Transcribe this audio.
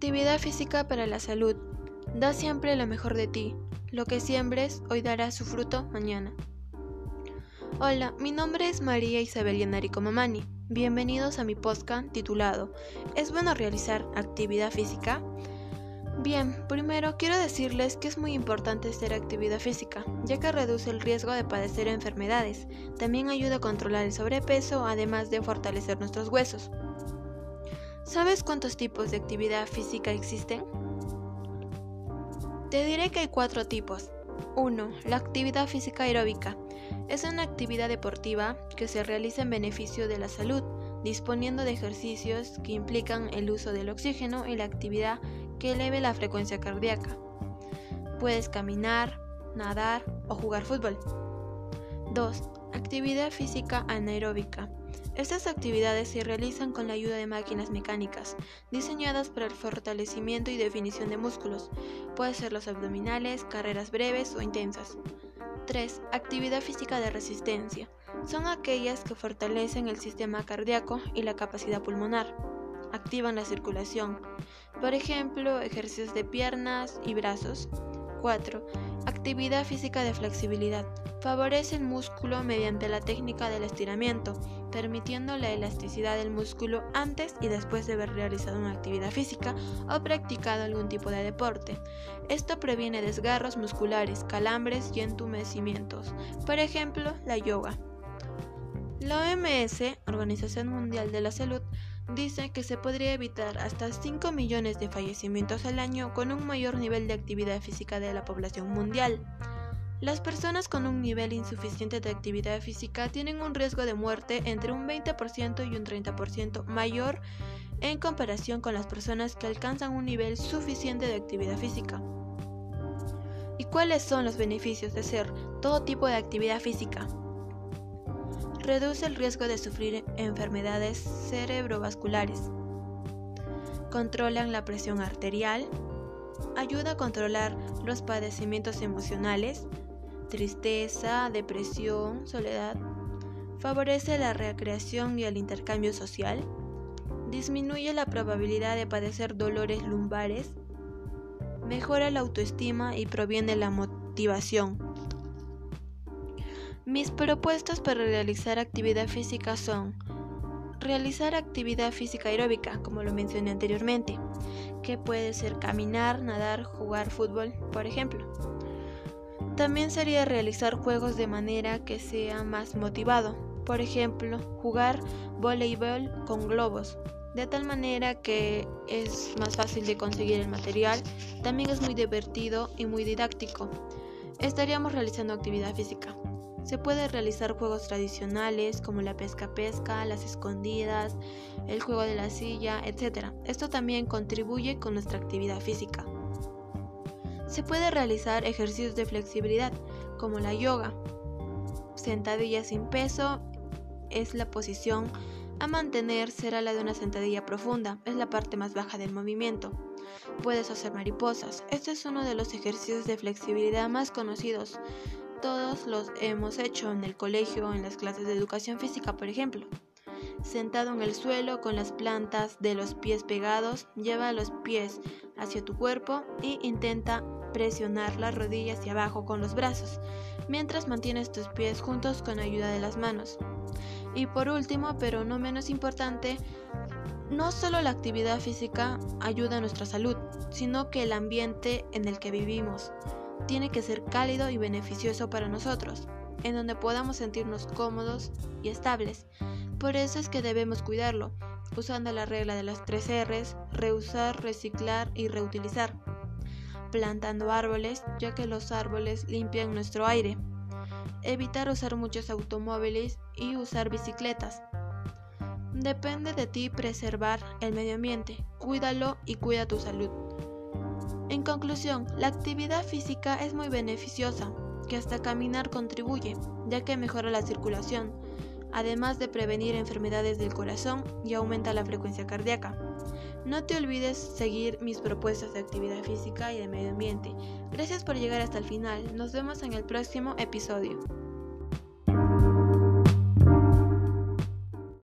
Actividad física para la salud. Da siempre lo mejor de ti. Lo que siembres hoy dará su fruto mañana. Hola, mi nombre es María Isabel Yanarico Mamani. Bienvenidos a mi podcast titulado ¿Es bueno realizar actividad física? Bien, primero quiero decirles que es muy importante hacer actividad física, ya que reduce el riesgo de padecer enfermedades. También ayuda a controlar el sobrepeso, además de fortalecer nuestros huesos. ¿Sabes cuántos tipos de actividad física existen? Te diré que hay cuatro tipos. 1. La actividad física aeróbica. Es una actividad deportiva que se realiza en beneficio de la salud, disponiendo de ejercicios que implican el uso del oxígeno y la actividad que eleve la frecuencia cardíaca. Puedes caminar, nadar o jugar fútbol. 2. Actividad física anaeróbica. Estas actividades se realizan con la ayuda de máquinas mecánicas, diseñadas para el fortalecimiento y definición de músculos. Pueden ser los abdominales, carreras breves o intensas. 3. Actividad física de resistencia. Son aquellas que fortalecen el sistema cardíaco y la capacidad pulmonar. Activan la circulación. Por ejemplo, ejercicios de piernas y brazos. 4. Actividad física de flexibilidad. Favorece el músculo mediante la técnica del estiramiento, permitiendo la elasticidad del músculo antes y después de haber realizado una actividad física o practicado algún tipo de deporte. Esto previene desgarros musculares, calambres y entumecimientos. Por ejemplo, la yoga. La OMS, Organización Mundial de la Salud, dice que se podría evitar hasta 5 millones de fallecimientos al año con un mayor nivel de actividad física de la población mundial. Las personas con un nivel insuficiente de actividad física tienen un riesgo de muerte entre un 20% y un 30% mayor en comparación con las personas que alcanzan un nivel suficiente de actividad física. ¿Y cuáles son los beneficios de hacer todo tipo de actividad física? Reduce el riesgo de sufrir enfermedades cerebrovasculares. Controlan la presión arterial. Ayuda a controlar los padecimientos emocionales, tristeza, depresión, soledad. Favorece la recreación y el intercambio social. Disminuye la probabilidad de padecer dolores lumbares. Mejora la autoestima y proviene la motivación. Mis propuestas para realizar actividad física son realizar actividad física aeróbica, como lo mencioné anteriormente, que puede ser caminar, nadar, jugar fútbol, por ejemplo. También sería realizar juegos de manera que sea más motivado, por ejemplo, jugar voleibol con globos, de tal manera que es más fácil de conseguir el material, también es muy divertido y muy didáctico. Estaríamos realizando actividad física. Se puede realizar juegos tradicionales como la pesca-pesca, las escondidas, el juego de la silla, etc. Esto también contribuye con nuestra actividad física. Se puede realizar ejercicios de flexibilidad como la yoga. Sentadilla sin peso es la posición a mantener será la de una sentadilla profunda, es la parte más baja del movimiento. Puedes hacer mariposas. Este es uno de los ejercicios de flexibilidad más conocidos. Todos los hemos hecho en el colegio, en las clases de educación física, por ejemplo. Sentado en el suelo con las plantas de los pies pegados, lleva los pies hacia tu cuerpo e intenta presionar las rodillas hacia abajo con los brazos, mientras mantienes tus pies juntos con ayuda de las manos. Y por último, pero no menos importante, no solo la actividad física ayuda a nuestra salud, sino que el ambiente en el que vivimos, tiene que ser cálido y beneficioso para nosotros, en donde podamos sentirnos cómodos y estables. Por eso es que debemos cuidarlo, usando la regla de las tres R's, reusar, reciclar y reutilizar. Plantando árboles, ya que los árboles limpian nuestro aire. Evitar usar muchos automóviles y usar bicicletas. Depende de ti preservar el medio ambiente, cuídalo y cuida tu salud. En conclusión, la actividad física es muy beneficiosa, que hasta caminar contribuye, ya que mejora la circulación, además de prevenir enfermedades del corazón y aumenta la frecuencia cardíaca. No te olvides seguir mis propuestas de actividad física y de medio ambiente. Gracias por llegar hasta el final. Nos vemos en el próximo episodio.